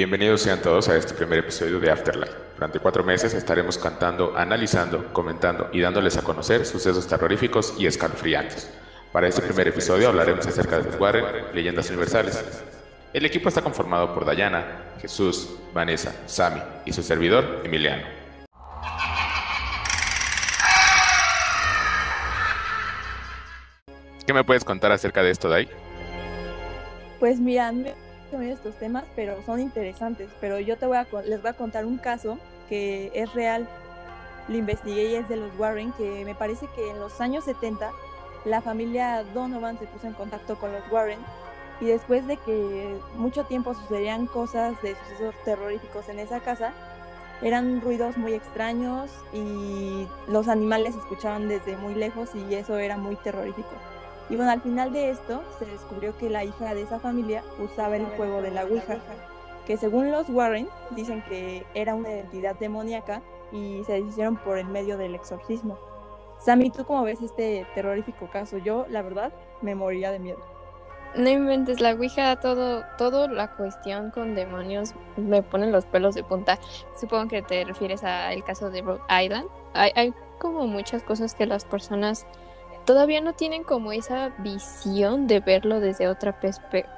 Bienvenidos sean todos a este primer episodio de Afterlife. Durante cuatro meses estaremos cantando, analizando, comentando y dándoles a conocer sucesos terroríficos y escalofriantes. Para este primer episodio hablaremos acerca de los Warren, leyendas universales. El equipo está conformado por Dayana, Jesús, Vanessa, Sami y su servidor, Emiliano. ¿Qué me puedes contar acerca de esto, Day? Pues mira, estos temas, pero son interesantes. Pero yo te voy a, les voy a contar un caso que es real. Lo investigué y es de los Warren, que me parece que en los años 70 la familia Donovan se puso en contacto con los Warren y después de que mucho tiempo sucedían cosas de sucesos terroríficos en esa casa, eran ruidos muy extraños y los animales escuchaban desde muy lejos y eso era muy terrorífico. Y bueno, al final de esto se descubrió que la hija de esa familia usaba el juego de la Ouija, que según los Warren dicen que era una identidad demoníaca y se deshicieron por el medio del exorcismo. Sammy, ¿tú cómo ves este terrorífico caso? Yo, la verdad, me moriría de miedo. No inventes la Ouija, todo, todo la cuestión con demonios me ponen los pelos de punta. Supongo que te refieres al caso de Rhode Island. Hay, hay como muchas cosas que las personas todavía no tienen como esa visión de verlo desde otra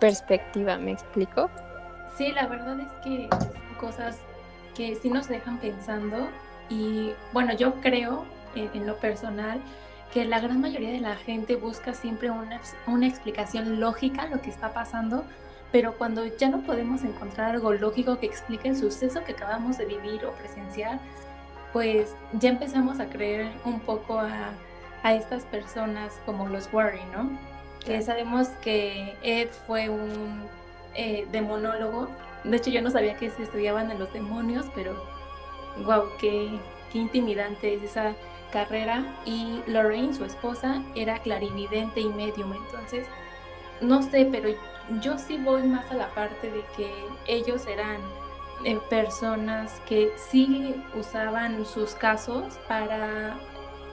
perspectiva, ¿me explico? Sí, la verdad es que son cosas que sí nos dejan pensando y bueno, yo creo en, lo personal que la gran mayoría de la gente busca siempre una, una explicación lógica a lo que está pasando, pero cuando ya no podemos encontrar algo lógico que explique el suceso que acabamos de vivir o presenciar, pues ya empezamos a creer un poco a a estas personas como los Warren, ¿no? Que sabemos que Ed fue un eh, demonólogo. De hecho, yo no sabía que se estudiaban en los demonios, pero wow, qué, qué intimidante es esa carrera. Y Lorraine, su esposa, era clarividente y medium. Entonces, no sé, pero yo sí voy más a la parte de que ellos eran eh, personas que sí usaban sus casos para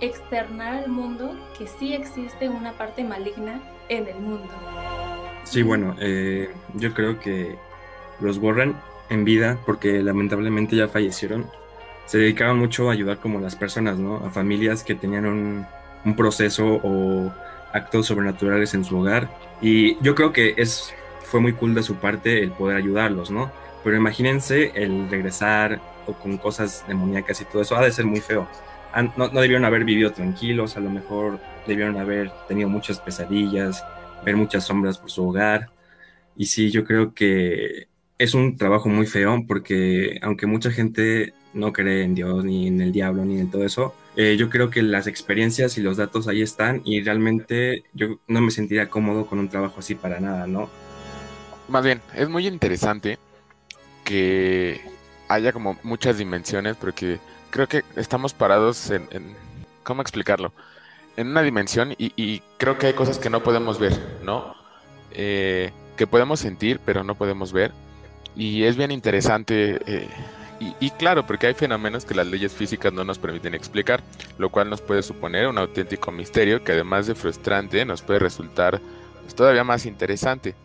externar al mundo que sí existe una parte maligna en el mundo. Sí, bueno, eh, yo creo que los Warren en vida, porque lamentablemente ya fallecieron, se dedicaban mucho a ayudar como las personas, ¿no? A familias que tenían un, un proceso o actos sobrenaturales en su hogar. Y yo creo que es, fue muy cool de su parte el poder ayudarlos, ¿no? Pero imagínense el regresar o con cosas demoníacas y todo eso, ha de ser muy feo no, debieron haber vivido tranquilos, a lo mejor debieron haber tenido muchas pesadillas, ver muchas sombras por su hogar. Y sí, yo creo que es un trabajo muy feo porque aunque mucha gente no cree en Dios, ni en el diablo, ni en todo eso, eh, yo creo que las experiencias y los datos ahí están y realmente yo no me sentiría cómodo con un trabajo así para nada, ¿no? Más bien, es muy interesante que haya como muchas dimensiones porque creo que estamos parados en, ¿cómo explicarlo? En una dimensión y, creo que hay cosas que no podemos ver, ¿no? Eh, que podemos sentir, pero no podemos ver. Y es bien interesante. Eh, y, claro, porque hay fenómenos que las leyes físicas no nos permiten explicar, lo cual nos puede suponer un auténtico misterio que además de frustrante nos puede resultar pues, todavía más interesante.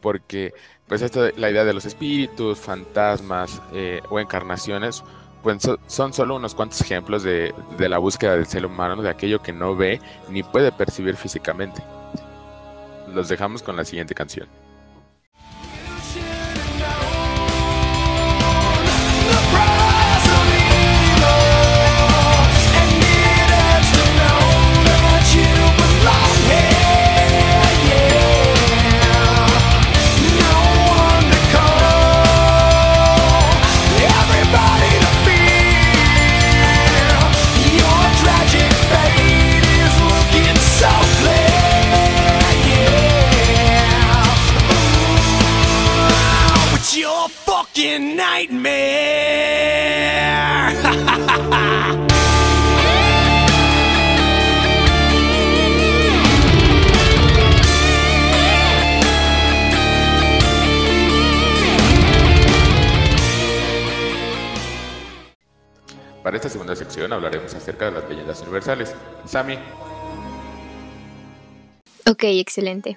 Porque pues esto, la idea de los espíritus, fantasmas eh, o encarnaciones pues son solo unos cuantos ejemplos de, de, la búsqueda del ser humano, de aquello que no ve ni puede percibir físicamente. Los dejamos con la siguiente canción. Para esta segunda sección hablaremos acerca de las leyendas universales. Sami. Ok, excelente.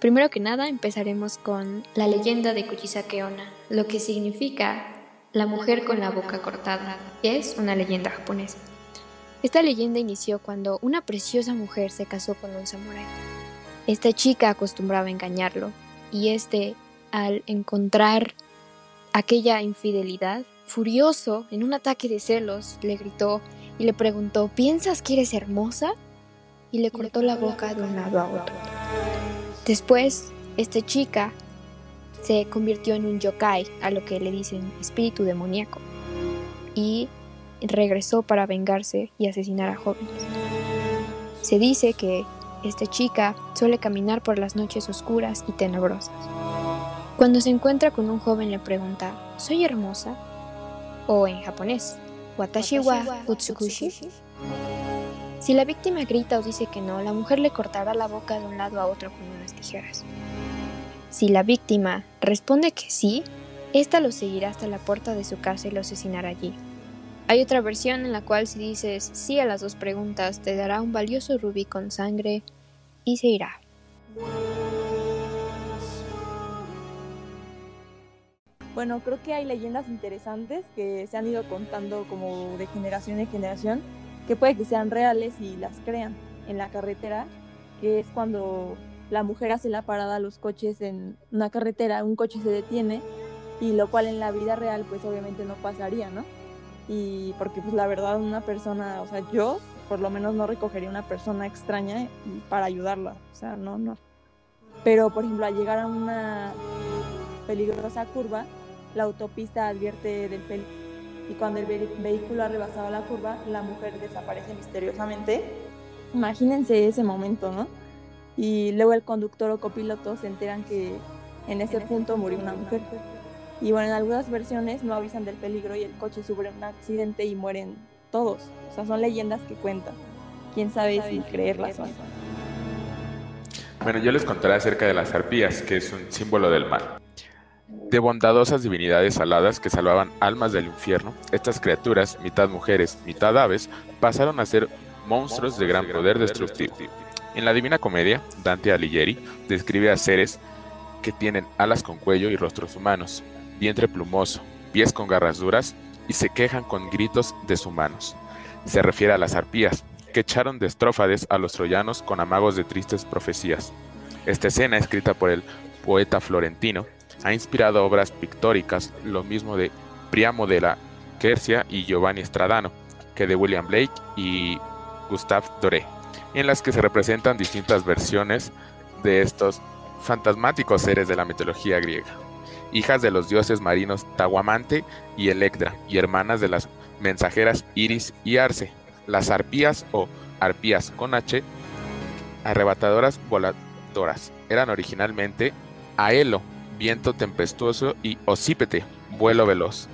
Primero que nada empezaremos con la leyenda de Kuchisake Onna, lo que significa la mujer con la boca cortada, es una leyenda japonesa. Esta leyenda inició cuando una preciosa mujer se casó con un samurái. Esta chica acostumbraba a engañarlo y este, al encontrar aquella infidelidad, furioso, en un ataque de celos, le gritó y le preguntó, ¿piensas que eres hermosa? Y le cortó la boca de un lado a otro. Después, esta chica se convirtió en un yokai, a lo que le dicen espíritu demoníaco, y regresó para vengarse y asesinar a jóvenes. Se dice que esta chica suele caminar por las noches oscuras y tenebrosas. Cuando se encuentra con un joven le pregunta, ¿soy hermosa? O en japonés, Watashi wa utsukushi. Si la víctima grita o dice que no, la mujer le cortará la boca de un lado a otro con unas tijeras. Si la víctima responde que sí, ésta lo seguirá hasta la puerta de su casa y lo asesinará allí. Hay otra versión en la cual si dices sí a las dos preguntas te dará un valioso rubí con sangre y se irá. Bueno, creo que hay leyendas interesantes que se han ido contando como de generación en generación, que puede que sean reales y las crean en la carretera, que es cuando la mujer hace la parada a los coches en una carretera, un coche se detiene y lo cual en la vida real pues obviamente no pasaría, ¿no? Y porque pues la verdad una persona, o sea, yo por lo menos no recogería una persona extraña para ayudarla, o sea, no, no. Pero por ejemplo al llegar a una peligrosa curva, la autopista advierte del peligro y cuando el vehículo ha rebasado la curva, la mujer desaparece misteriosamente. Imagínense ese momento, ¿no? Y luego el conductor o copiloto se enteran que en ese punto murió una mujer. Y bueno, en algunas versiones no avisan del peligro y el coche sufre un accidente y mueren todos. O sea, son leyendas que cuentan. Quién sabe si creerlas o no. Bueno, yo les contaré acerca de las arpías, que es un símbolo del mal. De bondadosas divinidades aladas que salvaban almas del infierno, estas criaturas, mitad mujeres, mitad aves, pasaron a ser monstruos de gran poder destructivo. En la Divina Comedia, Dante Alighieri describe a seres que tienen alas con cuello y rostros humanos, vientre plumoso, pies con garras duras y se quejan con gritos deshumanos. Se refiere a las arpías, que echaron de estrófades a los troyanos con amagos de tristes profecías. Esta escena, escrita por el poeta florentino, ha inspirado obras pictóricas, lo mismo de Priamo de la Quercia y Giovanni Stradano, que de William Blake y Gustave Doré, en las que se representan distintas versiones de estos fantasmáticos seres de la mitología griega, hijas de los dioses marinos Taguamante y Electra, y hermanas de las mensajeras Iris y Arce, las arpías o arpías con H, arrebatadoras voladoras, eran originalmente Aelo, viento tempestuoso, y Ocípete, vuelo veloz.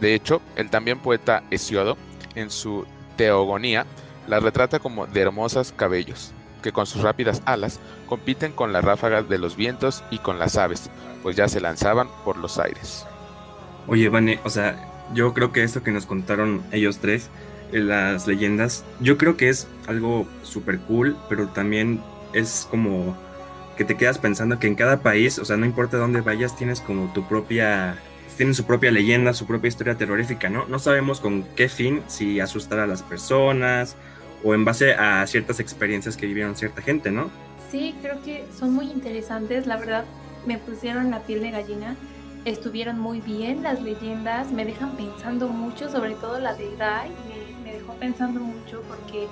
De hecho, el también poeta Hesiodo, en su Teogonía, las retrata como de hermosas cabellos, que con sus rápidas alas compiten con las ráfagas de los vientos y con las aves, pues ya se lanzaban por los aires. Oye, Vane, o sea, yo creo que esto que nos contaron ellos tres, eh, las leyendas, yo creo que es algo súper cool, pero también es como que te quedas pensando que en cada país, o sea, no importa dónde vayas, tienes como tu propia, tienen su propia leyenda, su propia historia terrorífica, ¿no? No sabemos con qué fin, si asustar a las personas o en base a ciertas experiencias que vivieron cierta gente, ¿no? Sí, creo que son muy interesantes, la verdad, me pusieron la piel de gallina, estuvieron muy bien las leyendas, me dejan pensando mucho, sobre todo la de Dai, me, me dejó pensando mucho porque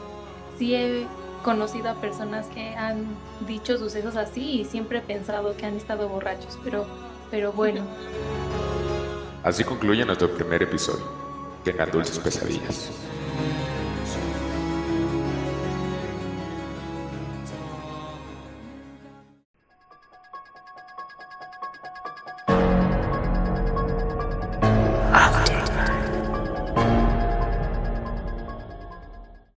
sí he conocido a personas que han dicho sucesos así y siempre he pensado que han estado borrachos, pero, pero bueno. Así concluye nuestro primer episodio. Tengan dulces pesadillas.